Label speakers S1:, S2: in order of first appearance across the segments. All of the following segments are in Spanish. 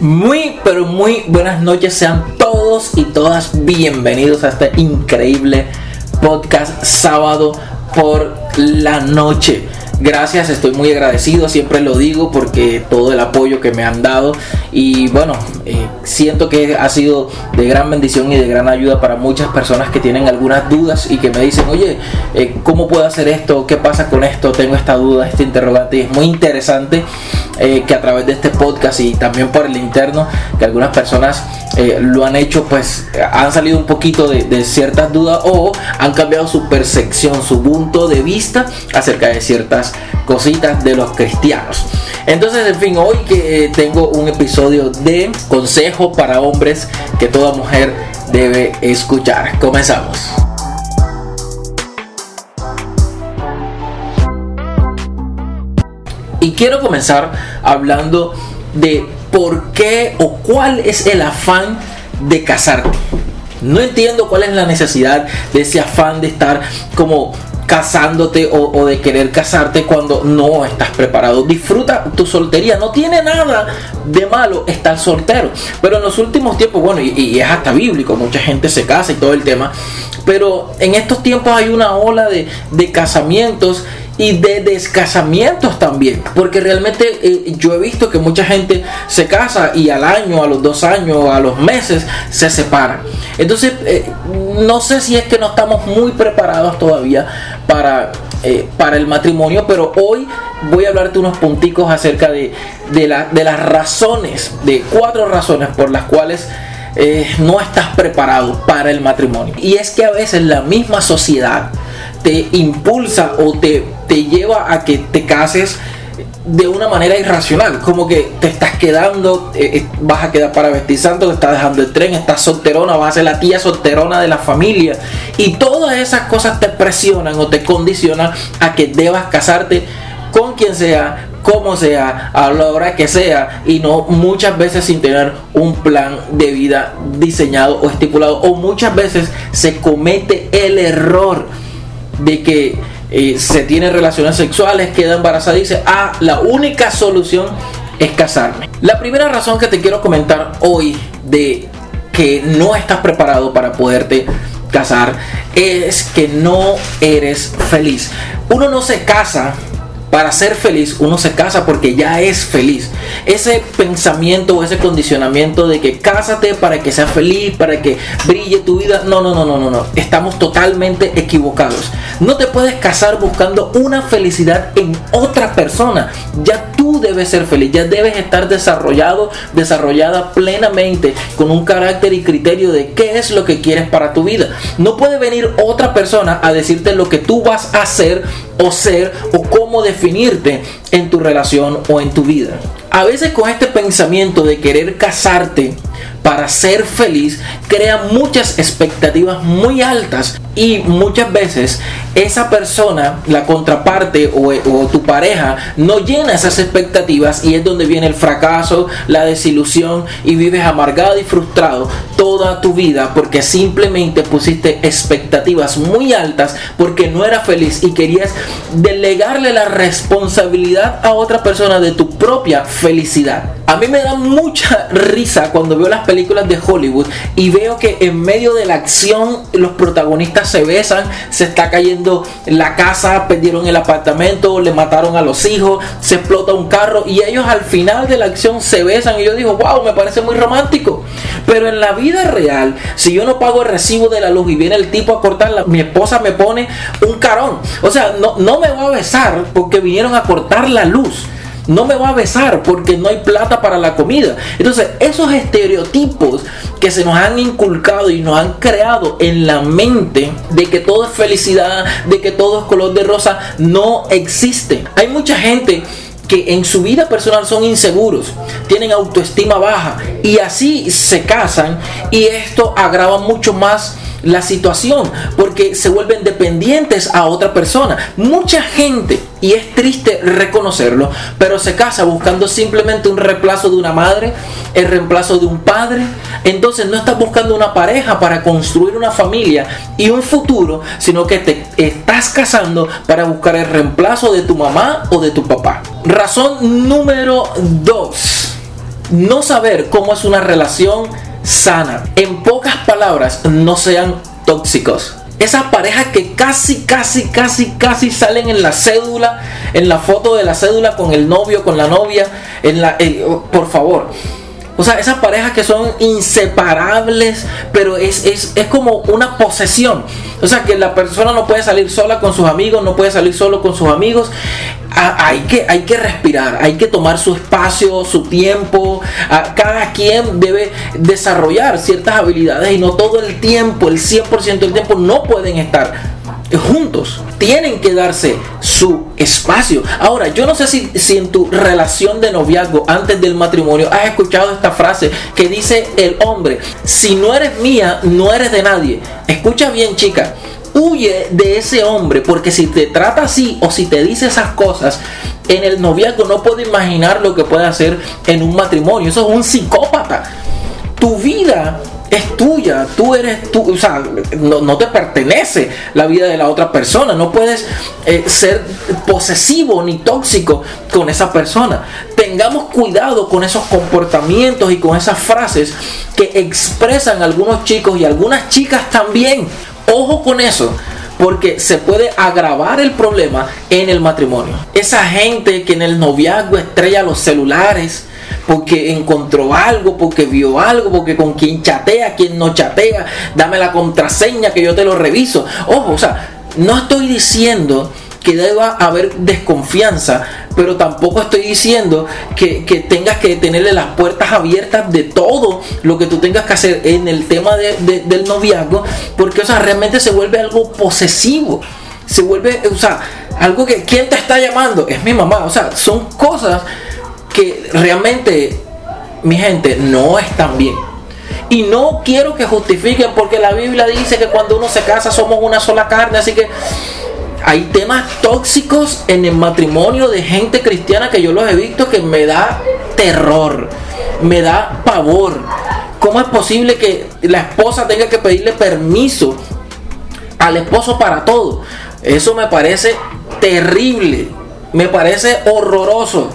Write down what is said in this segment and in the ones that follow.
S1: Muy, pero muy buenas noches. Sean todos y todas bienvenidos a este increíble podcast sábado por la noche. Gracias, estoy muy agradecido, siempre lo digo porque todo el apoyo que me han dado y bueno, eh, siento que ha sido de gran bendición y de gran ayuda para muchas personas que tienen algunas dudas y que me dicen, oye, eh, ¿cómo puedo hacer esto? ¿Qué pasa con esto? Tengo esta duda, este interrogante y es muy interesante eh, que a través de este podcast y también por el interno, que algunas personas lo han hecho, pues han salido un poquito de, de ciertas dudas o han cambiado su percepción, su punto de vista acerca de ciertas cositas de los cristianos. Entonces, en fin, hoy que eh, tengo un episodio de consejo para hombres que toda mujer debe escuchar. Comenzamos. Y quiero comenzar hablando de por qué o cuál es el afán de casarte. No entiendo cuál es la necesidad de ese afán de estar como casándote o, de querer casarte cuando no estás preparado. Disfruta tu soltería, no tiene nada de malo estar soltero. Pero en los últimos tiempos, bueno, y, es hasta bíblico, mucha gente se casa y todo el tema. Pero en estos tiempos hay una ola de, de casamientos y de descasamientos también. Porque realmente eh, yo he visto que mucha gente se casa y al año, a los dos años, a los meses se separan. Entonces, eh, no sé si es que no estamos muy preparados todavía para, eh, para el matrimonio, pero hoy voy a hablarte unos punticos acerca de, de, las razones, de cuatro razones por las cuales no estás preparado para el matrimonio. Y es que a veces la misma sociedad te impulsa o te, te lleva a que te cases de una manera irracional, como que te estás quedando, eh, eh, vas a quedar para vestir santo, te estás dejando el tren, estás solterona, vas a ser la tía solterona de la familia. Y todas esas cosas te presionan o te condicionan a que debas casarte con quien sea, como sea, a la hora que sea y no muchas veces sin tener un plan de vida diseñado o estipulado o muchas veces se comete el error de que eh, se tiene relaciones sexuales, queda embarazada y dice, ah, la única solución es casarme. La primera razón que te quiero comentar hoy de que no estás preparado para poderte casar es que no eres feliz. Uno no se casa para ser feliz uno se casa porque ya es feliz. Ese pensamiento o ese condicionamiento de que cásate para que sea feliz, para que brille tu vida, no, no, no, no, no, no. Estamos totalmente equivocados. No te puedes casar buscando una felicidad en otra persona. Ya tú debes ser feliz, ya debes estar desarrollado, desarrollada plenamente con un carácter y criterio de qué es lo que quieres para tu vida. No puede venir otra persona a decirte lo que tú vas a hacer o ser o cómo definirte en tu relación o en tu vida. A veces con este pensamiento de querer casarte para ser feliz crea muchas expectativas muy altas y muchas veces esa persona, la contraparte o, tu pareja no llena esas expectativas y es donde viene el fracaso, la desilusión y vives amargado y frustrado toda tu vida porque simplemente pusiste expectativas muy altas porque no era feliz y querías delegarle la responsabilidad a otra persona de tu propia felicidad. A mí me da mucha risa cuando veo las películas de Hollywood y veo que en medio de la acción los protagonistas se besan, se está cayendo la casa, perdieron el apartamento, le mataron a los hijos, se explota un carro y ellos al final de la acción se besan y yo digo, wow, me parece muy romántico. Pero en la vida real, si yo no pago el recibo de la luz y viene el tipo a cortarla, mi esposa me pone un carón. O sea, no, no me va a besar porque vinieron a cortar la luz no me va a besar porque no hay plata para la comida. Entonces, esos estereotipos que se nos han inculcado y nos han creado en la mente de que todo es felicidad, de que todo es color de rosa, no existe. Hay mucha gente que en su vida personal son inseguros, tienen autoestima baja y así se casan y esto agrava mucho más la situación porque se vuelven dependientes a otra persona. Mucha gente, y es triste reconocerlo, pero se casa buscando simplemente un reemplazo de una madre, el reemplazo de un padre. Entonces no estás buscando una pareja para construir una familia y un futuro, sino que te estás casando para buscar el reemplazo de tu mamá o de tu papá. Razón número 2 no saber cómo es una relación sana. En pocas palabras, no sean tóxicos. Esas parejas que casi, casi, casi, casi salen en la cédula, en la foto de la cédula con el novio, con la novia, en la, oh, por favor. O sea, esas parejas que son inseparables, pero es, es, es, como una posesión. O sea, que la persona no puede salir sola con sus amigos, no puede salir solo con sus amigos hay que, hay que respirar, hay que tomar su espacio, su tiempo. Cada quien debe desarrollar ciertas habilidades y no todo el tiempo, el 100% del tiempo, no pueden estar juntos. Tienen que darse su espacio. Ahora, yo no sé si, si, en tu relación de noviazgo antes del matrimonio has escuchado esta frase que dice el hombre, si no eres mía, no eres de nadie. Escucha bien, chica huye de ese hombre, porque si te trata así o si te dice esas cosas, en el noviazgo no puedo imaginar lo que puede hacer en un matrimonio. Eso es un psicópata. Tu vida es tuya, tú eres tú, o sea, no, te pertenece la vida de la otra persona, no puedes eh, ser posesivo ni tóxico con esa persona. Tengamos cuidado con esos comportamientos y con esas frases que expresan algunos chicos y algunas chicas también. Ojo con eso, porque se puede agravar el problema en el matrimonio. Esa gente que en el noviazgo estrella los celulares porque encontró algo, porque vio algo, porque con quien chatea, quien no chatea, dame la contraseña que yo te lo reviso. Ojo, o sea, no estoy diciendo que deba haber desconfianza, pero tampoco estoy diciendo que, tengas que tenerle las puertas abiertas de todo lo que tú tengas que hacer en el tema del noviazgo, porque o sea, realmente se vuelve algo posesivo, se vuelve, o sea, algo que, ¿quién te está llamando? Es mi mamá, o sea, son cosas que realmente, mi gente, no están bien. Y no quiero que justifiquen porque la Biblia dice que cuando uno se casa somos una sola carne, así que hay temas tóxicos en el matrimonio de gente cristiana que yo los he visto que me da terror, me da pavor. ¿Cómo es posible que la esposa tenga que pedirle permiso al esposo para todo? Eso me parece terrible, me parece horroroso,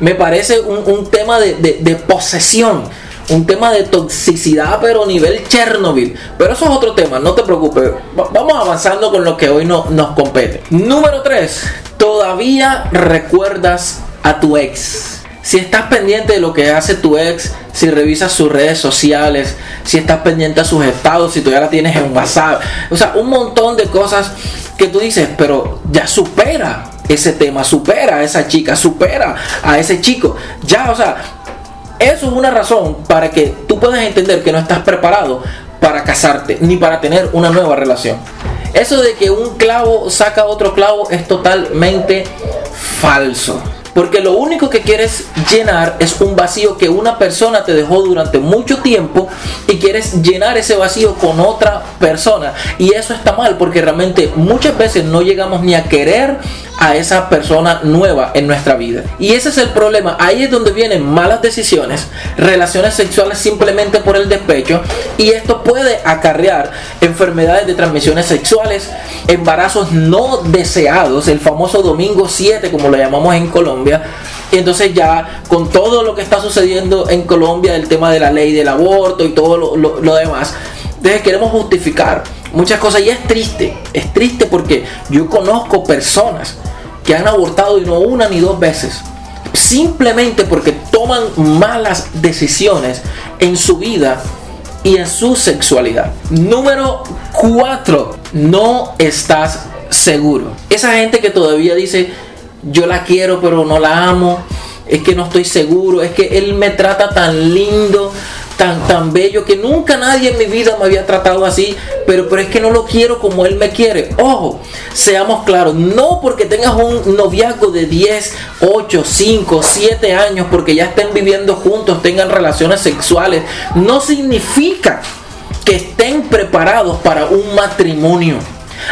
S1: me parece un, tema de, de posesión un tema de toxicidad, pero nivel Chernobyl. Pero eso es otro tema, no te preocupes. vamos avanzando con lo que hoy no, nos compete. Número 3. Todavía recuerdas a tu ex. Si estás pendiente de lo que hace tu ex, si revisas sus redes sociales, si estás pendiente a sus estados, si todavía la tienes en WhatsApp, o sea, un montón de cosas que tú dices, pero ya supera ese tema, supera a esa chica, supera a ese chico. Ya, o sea, eso es una razón para que tú puedas entender que no estás preparado para casarte ni para tener una nueva relación. Eso de que un clavo saca otro clavo es totalmente falso. Porque lo único que quieres llenar es un vacío que una persona te dejó durante mucho tiempo y quieres llenar ese vacío con otra persona. Y eso está mal porque realmente muchas veces no llegamos ni a querer a esa persona nueva en nuestra vida. Y ese es el problema. Ahí es donde vienen malas decisiones, relaciones sexuales simplemente por el despecho. Y esto puede acarrear enfermedades de transmisiones sexuales, embarazos no deseados, el famoso domingo 7 como lo llamamos en Colombia. Y entonces ya con todo lo que está sucediendo en Colombia, el tema de la ley del aborto y todo lo, demás, entonces queremos justificar muchas cosas y es triste, es triste porque yo conozco personas que han abortado y no una ni dos veces, simplemente porque toman malas decisiones en su vida y en su sexualidad. Número 4, no estás seguro. Esa gente que todavía dice, yo la quiero pero no la amo, es que no estoy seguro, es que él me trata tan lindo, tan, tan bello que nunca nadie en mi vida me había tratado así, pero, pero es que no lo quiero como él me quiere. Ojo, seamos claros, no porque tengas un noviazgo de 10, 8, 5, 7 años, porque ya estén viviendo juntos, tengan relaciones sexuales, no significa que estén preparados para un matrimonio.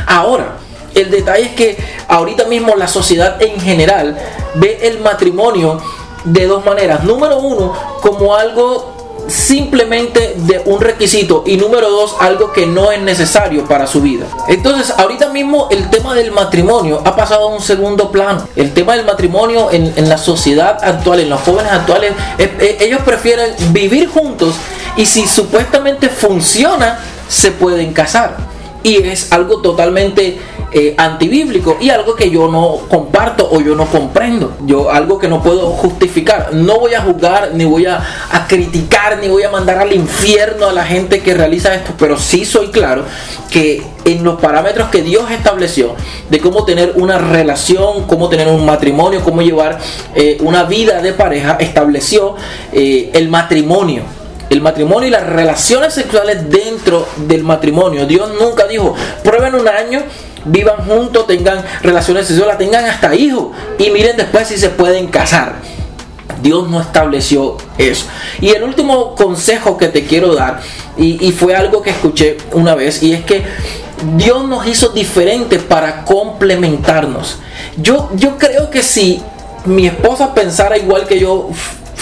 S1: Ahora, el detalle es que ahorita mismo la sociedad en general ve el matrimonio de dos maneras. Número uno, como algo simplemente de un requisito y número dos algo que no es necesario para su vida. Entonces ahorita mismo el tema del matrimonio ha pasado a un segundo plano. El tema del matrimonio en, la sociedad actual, en los jóvenes actuales, ellos prefieren vivir juntos y si supuestamente funciona, se pueden casar. Y es algo totalmente eh, antibíblico y algo que yo no comparto o yo no comprendo. Yo algo que no puedo justificar. No voy a juzgar, ni voy a, a criticar, ni voy a mandar al infierno a la gente que realiza esto, pero sí soy claro que en los parámetros que Dios estableció de cómo tener una relación, cómo tener un matrimonio, cómo llevar eh, una vida de pareja, estableció eh, el matrimonio el matrimonio y las relaciones sexuales dentro del matrimonio. Dios nunca dijo, prueben un año vivan juntos, tengan relaciones sexuales, tengan hasta hijos y miren después si se pueden casar. Dios no estableció eso. Y el último consejo que te quiero dar, y, fue algo que escuché una vez, y es que Dios nos hizo diferentes para complementarnos. Yo, yo creo que si mi esposa pensara igual que yo,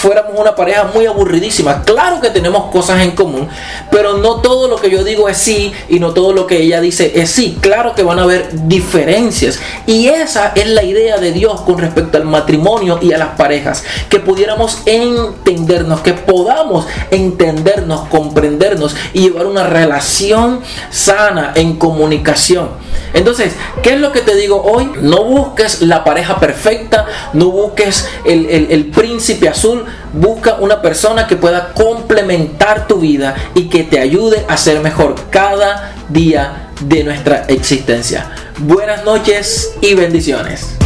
S1: fuéramos una pareja muy aburridísima. Claro que tenemos cosas en común, pero no todo lo que yo digo es sí y no todo lo que ella dice es sí. Claro que van a haber diferencias. Y esa es la idea de Dios con respecto al matrimonio y a las parejas. Que pudiéramos entendernos, que podamos entendernos, comprendernos y llevar una relación sana en comunicación. Entonces, ¿qué es lo que te digo hoy? No busques la pareja perfecta, no busques el, el príncipe azul, busca una persona que pueda complementar tu vida y que te ayude a ser mejor cada día de nuestra existencia. Buenas noches y bendiciones.